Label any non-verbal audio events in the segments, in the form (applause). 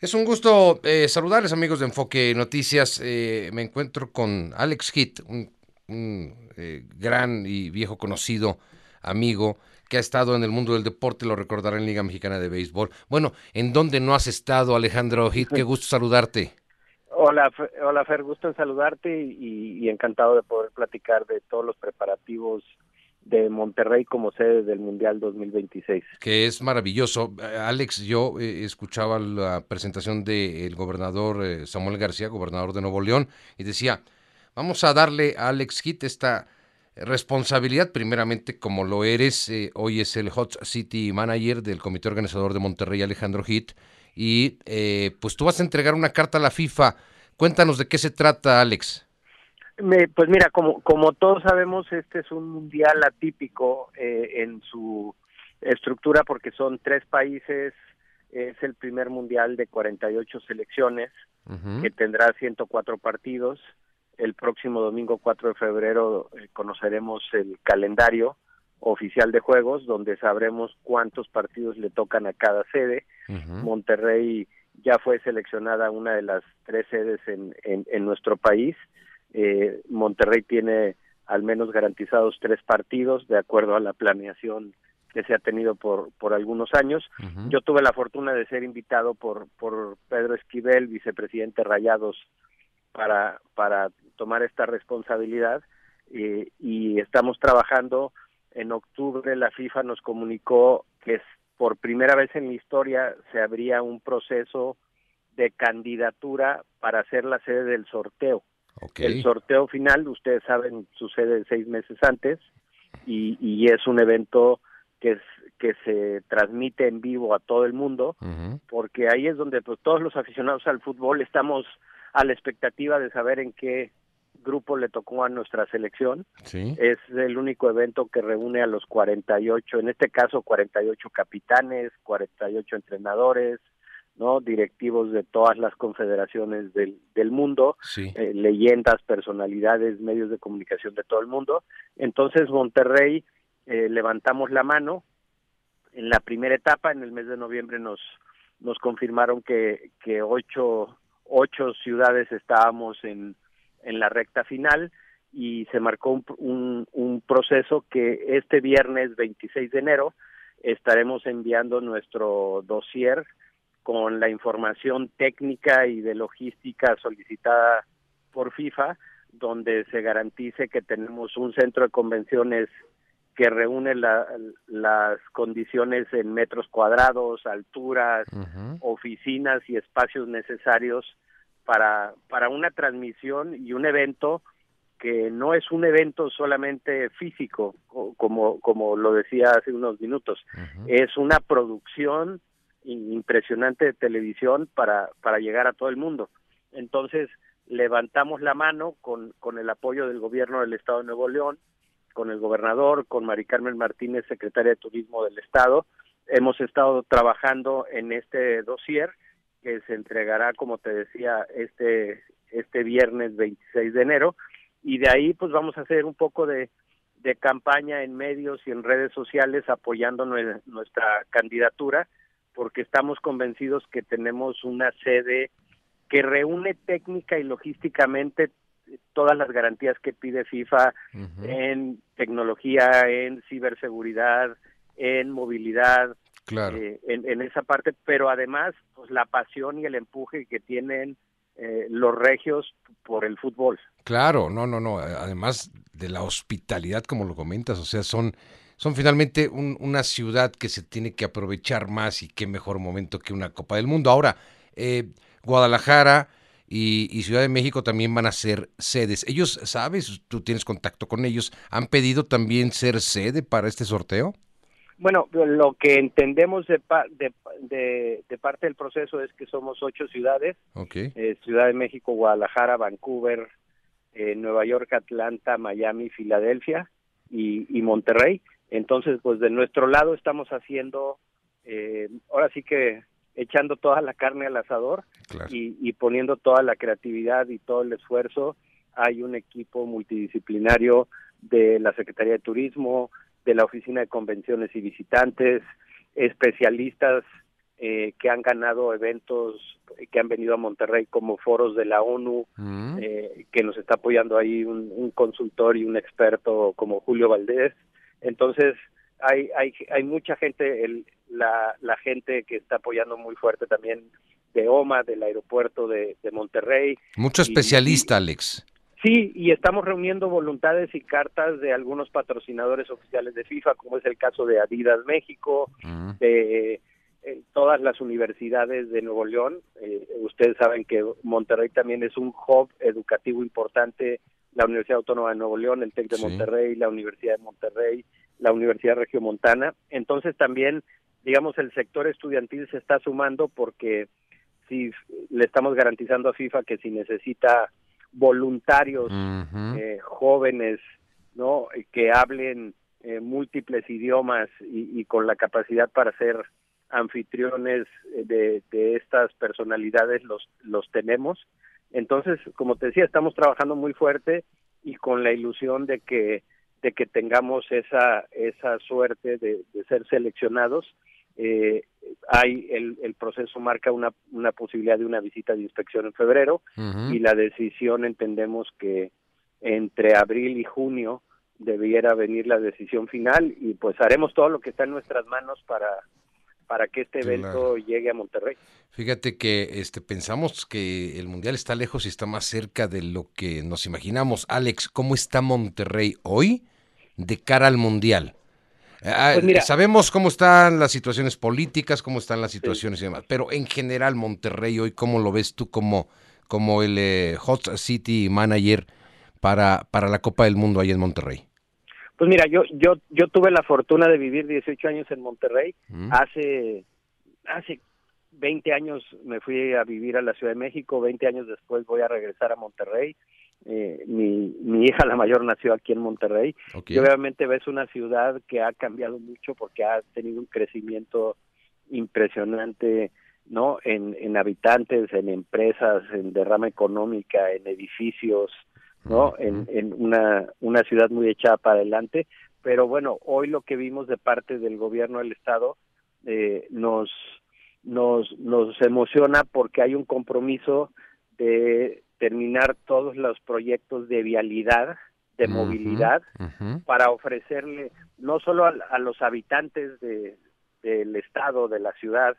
Es un gusto eh, saludarles amigos de Enfoque Noticias. Eh, me encuentro con Alex Hit, un, eh, gran y viejo conocido amigo que ha estado en el mundo del deporte, lo recordará en Liga Mexicana de Béisbol. Bueno, ¿en dónde no has estado, Alejandro Hit? Qué gusto saludarte. Hola, hola Fer, gusto en saludarte y encantado de poder platicar de todos los preparativos de Monterrey como sede del Mundial 2026. Que es maravilloso. Alex, yo eh, escuchaba la presentación del gobernador eh, Samuel García, gobernador de Nuevo León, y decía, vamos a darle a Alex Hit esta responsabilidad, primeramente como lo eres, eh, hoy es el Hot City Manager del comité organizador de Monterrey, Alejandro Hit, y pues tú vas a entregar una carta a la FIFA. Cuéntanos de qué se trata, Alex pues mira, como, como todos sabemos, este es un mundial atípico eh, en su estructura porque son tres países, es el primer mundial de 48 selecciones que tendrá 104 partidos. El próximo domingo 4 de febrero eh, conoceremos el calendario oficial de juegos donde sabremos cuántos partidos le tocan a cada sede. Monterrey ya fue seleccionada una de las tres sedes en, en nuestro país eh, Monterrey tiene al menos garantizados tres partidos de acuerdo a la planeación que se ha tenido por, por algunos años. Yo tuve la fortuna de ser invitado por, por Pedro Esquivel, vicepresidente Rayados, para, para tomar esta responsabilidad eh, y estamos trabajando. En octubre la FIFA nos comunicó que por primera vez en la historia se abría un proceso de candidatura para ser la sede del sorteo. El sorteo final, ustedes saben, sucede seis meses antes y, es un evento que, es, que se transmite en vivo a todo el mundo, porque ahí es donde pues, todos los aficionados al fútbol estamos a la expectativa de saber en qué grupo le tocó a nuestra selección. Es el único evento que reúne a los 48, en este caso 48 capitanes, 48 entrenadores, ¿no? directivos de todas las confederaciones del, del mundo, eh, leyendas, personalidades, medios de comunicación de todo el mundo. Entonces Monterrey eh, levantamos la mano. En la primera etapa, en el mes de noviembre, nos, nos confirmaron que, que ocho, ocho ciudades estábamos en, en la recta final y se marcó un, un, un proceso que este viernes 26 de enero estaremos enviando nuestro dossier con la información técnica y de logística solicitada por FIFA, donde se garantice que tenemos un centro de convenciones que reúne las condiciones en metros cuadrados, alturas, oficinas y espacios necesarios para, para una transmisión y un evento que no es un evento solamente físico, como, como lo decía hace unos minutos, es una producción impresionante de televisión para, para llegar a todo el mundo. Entonces, levantamos la mano con, con el apoyo del gobierno del Estado de Nuevo León, con el gobernador, con Mari Carmen Martínez, secretaria de Turismo del Estado. Hemos estado trabajando en este dossier que se entregará, como te decía, este, este viernes 26 de enero. Y de ahí, pues vamos a hacer un poco de, de campaña en medios y en redes sociales apoyando nuestra candidatura porque estamos convencidos que tenemos una sede que reúne técnica y logísticamente todas las garantías que pide FIFA en tecnología, en ciberseguridad, en movilidad, eh, en, esa parte, pero además pues la pasión y el empuje que tienen eh, los regios por el fútbol. Claro, no, no, no, además de la hospitalidad como lo comentas, o sea, son son finalmente una ciudad que se tiene que aprovechar más y qué mejor momento que una Copa del Mundo. Ahora, eh, Guadalajara y, Ciudad de México también van a ser sedes. Ellos, ¿sabes? Tú tienes contacto con ellos. ¿Han pedido también ser sede para este sorteo? Bueno, lo que entendemos de, de, parte del proceso es que somos ocho ciudades. Eh, Ciudad de México, Guadalajara, Vancouver, eh, Nueva York, Atlanta, Miami, Filadelfia y Monterrey. Entonces, pues de nuestro lado estamos haciendo, eh, ahora sí que echando toda la carne al asador y, poniendo toda la creatividad y todo el esfuerzo. Hay un equipo multidisciplinario de la Secretaría de Turismo, de la Oficina de Convenciones y Visitantes, especialistas eh, que han ganado eventos que han venido a Monterrey como foros de la ONU, mm. eh, que nos está apoyando ahí un, consultor y un experto como Julio Valdés. Entonces, hay, hay, hay mucha gente, el, la, la gente que está apoyando muy fuerte también de OMA, del aeropuerto de, Monterrey. Mucho especialista, Alex. Sí, y estamos reuniendo voluntades y cartas de algunos patrocinadores oficiales de FIFA, como es el caso de Adidas México, mm. de eh, todas las universidades de Nuevo León. Eh, ustedes saben que Monterrey también es un hub educativo importante, la Universidad Autónoma de Nuevo León, el TEC de Monterrey, la Universidad de Monterrey, la Universidad Regiomontana. Entonces también, digamos, el sector estudiantil se está sumando porque si le estamos garantizando a FIFA que si necesita voluntarios eh, jóvenes, ¿no? Que hablen eh, múltiples idiomas y, con la capacidad para ser anfitriones de, de estas personalidades los, los tenemos. Entonces, como te decía, estamos trabajando muy fuerte y con la ilusión de que de que tengamos esa esa suerte de, de ser seleccionados eh, hay el, el, proceso marca una, una posibilidad de una visita de inspección en febrero y la decisión entendemos que entre abril y junio debiera venir la decisión final y pues haremos todo lo que está en nuestras manos para para que este evento llegue a Monterrey. Fíjate que este pensamos que el mundial está lejos y está más cerca de lo que nos imaginamos. Alex, ¿cómo está Monterrey hoy de cara al mundial? Ah, pues sabemos cómo están las situaciones políticas, cómo están las situaciones y demás, pero en general Monterrey hoy, ¿cómo lo ves tú como, como el eh, Hot City Manager para, para la Copa del Mundo ahí en Monterrey? Pues mira, yo yo yo tuve la fortuna de vivir 18 años en Monterrey. Mm. Hace hace 20 años me fui a vivir a la Ciudad de México, 20 años después voy a regresar a Monterrey. Eh, mi, mi hija la mayor nació aquí en Monterrey y obviamente ves una ciudad que ha cambiado mucho porque ha tenido un crecimiento impresionante no en, en habitantes en empresas en derrama económica en edificios no en, en una una ciudad muy echada para adelante. Pero bueno hoy lo que vimos de parte del gobierno del estado eh, nos nos nos emociona porque hay un compromiso de terminar todos los proyectos de vialidad, de movilidad, para ofrecerle no solo a, los habitantes de, del estado, de la ciudad,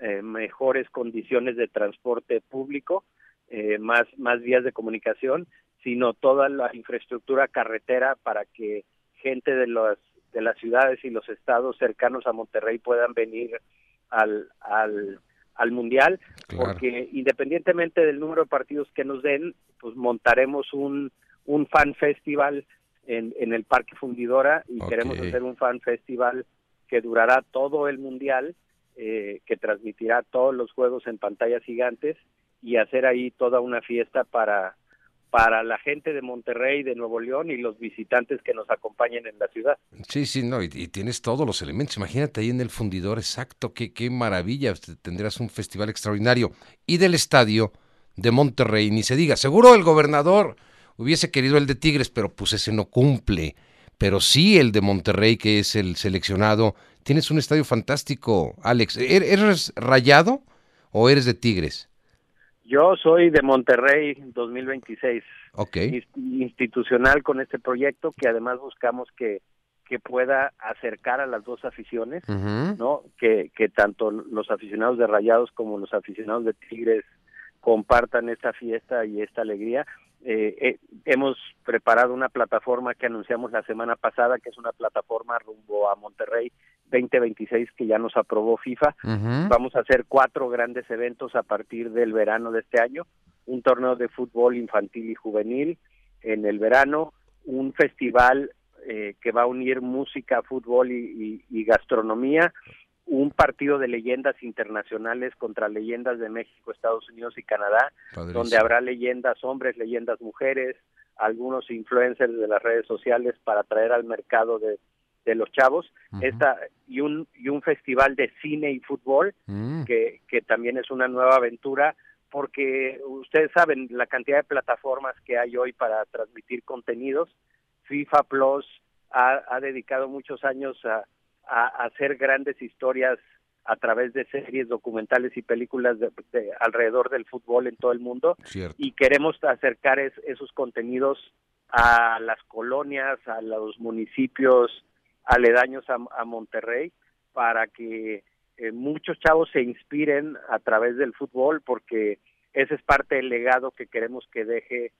eh, mejores condiciones de transporte público, eh, más, más vías de comunicación, sino toda la infraestructura carretera para que gente de las de las ciudades y los estados cercanos a Monterrey puedan venir al, al al Mundial, porque independientemente del número de partidos que nos den, pues montaremos un, un fan festival en, en el Parque Fundidora y queremos hacer un fan festival que durará todo el Mundial, eh, que transmitirá todos los juegos en pantallas gigantes y hacer ahí toda una fiesta para para la gente de Monterrey, de Nuevo León y los visitantes que nos acompañen en la ciudad. Sí, sí, no, y, tienes todos los elementos. Imagínate ahí en el fundidor, exacto, qué, qué maravilla. Tendrás un festival extraordinario. Y del estadio de Monterrey, ni se diga. Seguro el gobernador hubiese querido el de Tigres, pero pues ese no cumple. Pero sí el de Monterrey, que es el seleccionado. Tienes un estadio fantástico, Alex. ¿Er-, ¿Eres rayado o eres de Tigres? Yo soy de Monterrey 2026. Okay. Institucional con este proyecto que además buscamos que, que pueda acercar a las dos aficiones, ¿no? Que, que tanto los aficionados de Rayados como los aficionados de Tigres compartan esta fiesta y esta alegría. Eh, eh, hemos preparado una plataforma que anunciamos la semana pasada, que es una plataforma rumbo a Monterrey 2026 que ya nos aprobó FIFA. Vamos a hacer cuatro grandes eventos a partir del verano de este año. Un torneo de fútbol infantil y juvenil en el verano, un festival eh, que va a unir música, fútbol y gastronomía, un partido de leyendas internacionales contra leyendas de México, Estados Unidos y Canadá, donde habrá leyendas hombres, leyendas mujeres, algunos influencers de las redes sociales para traer al mercado de, de los chavos, esta, y un y un festival de cine y fútbol mm. que, que también es una nueva aventura porque ustedes saben la cantidad de plataformas que hay hoy para transmitir contenidos. FIFA Plus ha, ha dedicado muchos años a, a, hacer grandes historias a través de series documentales y películas de, alrededor del fútbol en todo el mundo y queremos acercar esos contenidos a las colonias, a los municipios aledaños a, Monterrey para que eh, muchos chavos se inspiren a través del fútbol porque ese es parte del legado que queremos que deje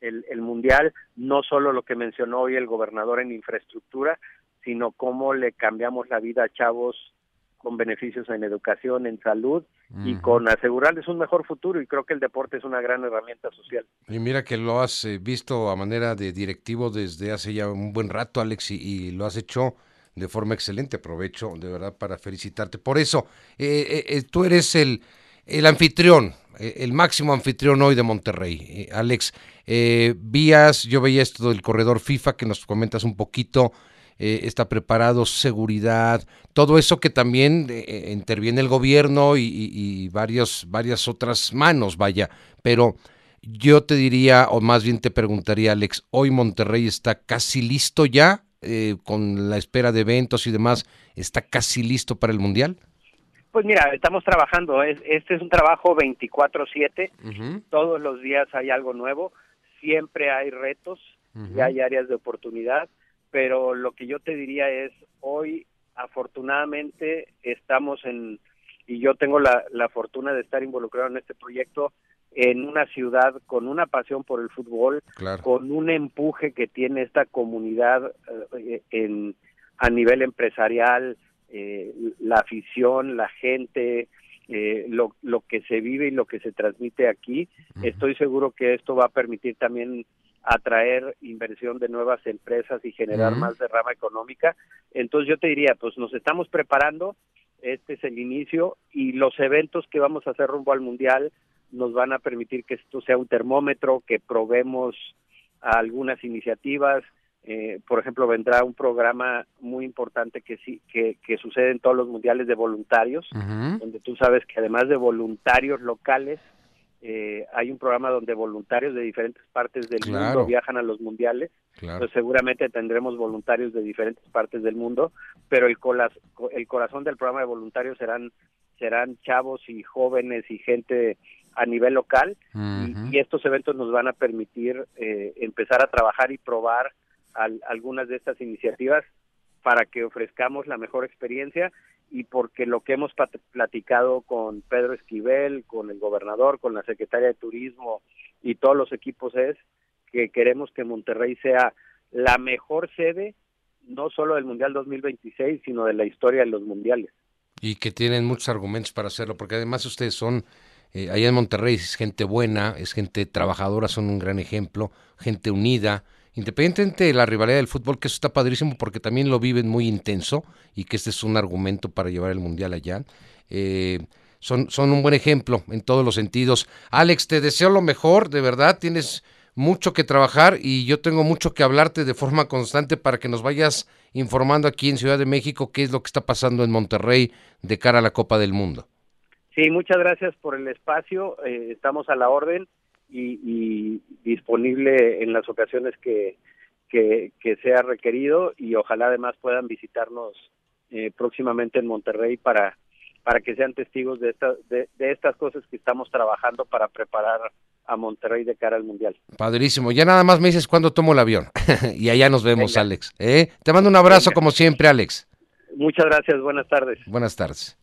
el, el mundial, no solo lo que mencionó hoy el gobernador en infraestructura, sino cómo le cambiamos la vida a chavos con beneficios en educación, en salud y con asegurarles un mejor futuro y creo que el deporte es una gran herramienta social. Y mira que lo has eh, visto a manera de directivo desde hace ya un buen rato, Alex, y, lo has hecho de forma excelente. Aprovecho de verdad para felicitarte. Por eso, eh, eh, tú eres el, el anfitrión, el máximo anfitrión hoy de Monterrey. Alex, vías, yo veía esto del corredor FIFA que nos comentas un poquito eh, está preparado, seguridad, todo eso que también eh, eh, interviene el gobierno y, varios, varias otras manos, vaya. Pero yo te diría, o más bien te preguntaría, Alex, hoy Monterrey está casi listo ya, con la espera de eventos y demás, ¿está casi listo para el Mundial? Pues mira, estamos trabajando, este es un trabajo 24/7, todos los días hay algo nuevo, siempre hay retos y hay áreas de oportunidad pero lo que yo te diría es, hoy afortunadamente estamos en, y yo tengo la, la fortuna de estar involucrado en este proyecto, en una ciudad con una pasión por el fútbol, con un empuje que tiene esta comunidad eh, en, a nivel empresarial, eh, la afición, la gente, eh, lo, lo que se vive y lo que se transmite aquí. Estoy seguro que esto va a permitir también atraer inversión de nuevas empresas y generar más derrama económica. Entonces yo te diría, pues nos estamos preparando, este es el inicio y los eventos que vamos a hacer rumbo al Mundial nos van a permitir que esto sea un termómetro, que probemos algunas iniciativas. Eh, por ejemplo, vendrá un programa muy importante que sí que, que sucede en todos los mundiales de voluntarios, donde tú sabes que además de voluntarios locales, eh, hay un programa donde voluntarios de diferentes partes del mundo viajan a los mundiales, pues seguramente tendremos voluntarios de diferentes partes del mundo, pero el, el corazón del programa de voluntarios serán serán chavos y jóvenes y gente a nivel local y, estos eventos nos van a permitir eh, empezar a trabajar y probar algunas de estas iniciativas para que ofrezcamos la mejor experiencia y porque lo que hemos platicado con Pedro Esquivel, con el gobernador, con la secretaria de Turismo y todos los equipos es que queremos que Monterrey sea la mejor sede no solo del Mundial 2026, sino de la historia de los mundiales. Y que tienen muchos argumentos para hacerlo, porque además ustedes son, eh, allá en Monterrey es gente buena, es gente trabajadora, son un gran ejemplo, gente unida, Independientemente de la rivalidad del fútbol, que eso está padrísimo porque también lo viven muy intenso y que este es un argumento para llevar el mundial allá. Eh, son, un buen ejemplo en todos los sentidos. Alex, te deseo lo mejor, de verdad, tienes mucho que trabajar y yo tengo mucho que hablarte de forma constante para que nos vayas informando aquí en Ciudad de México qué es lo que está pasando en Monterrey de cara a la Copa del Mundo. Sí, muchas gracias por el espacio, eh, estamos a la orden y, disponible en las ocasiones que, que, sea requerido y ojalá además puedan visitarnos eh, próximamente en Monterrey para para que sean testigos de, esta, de, estas cosas que estamos trabajando para preparar a Monterrey de cara al Mundial. Padrísimo. Ya nada más me dices cuándo tomo el avión. (laughs) y allá nos vemos, Alex. ¿eh? Te mando un abrazo como siempre, Alex. Muchas gracias. Buenas tardes. Buenas tardes.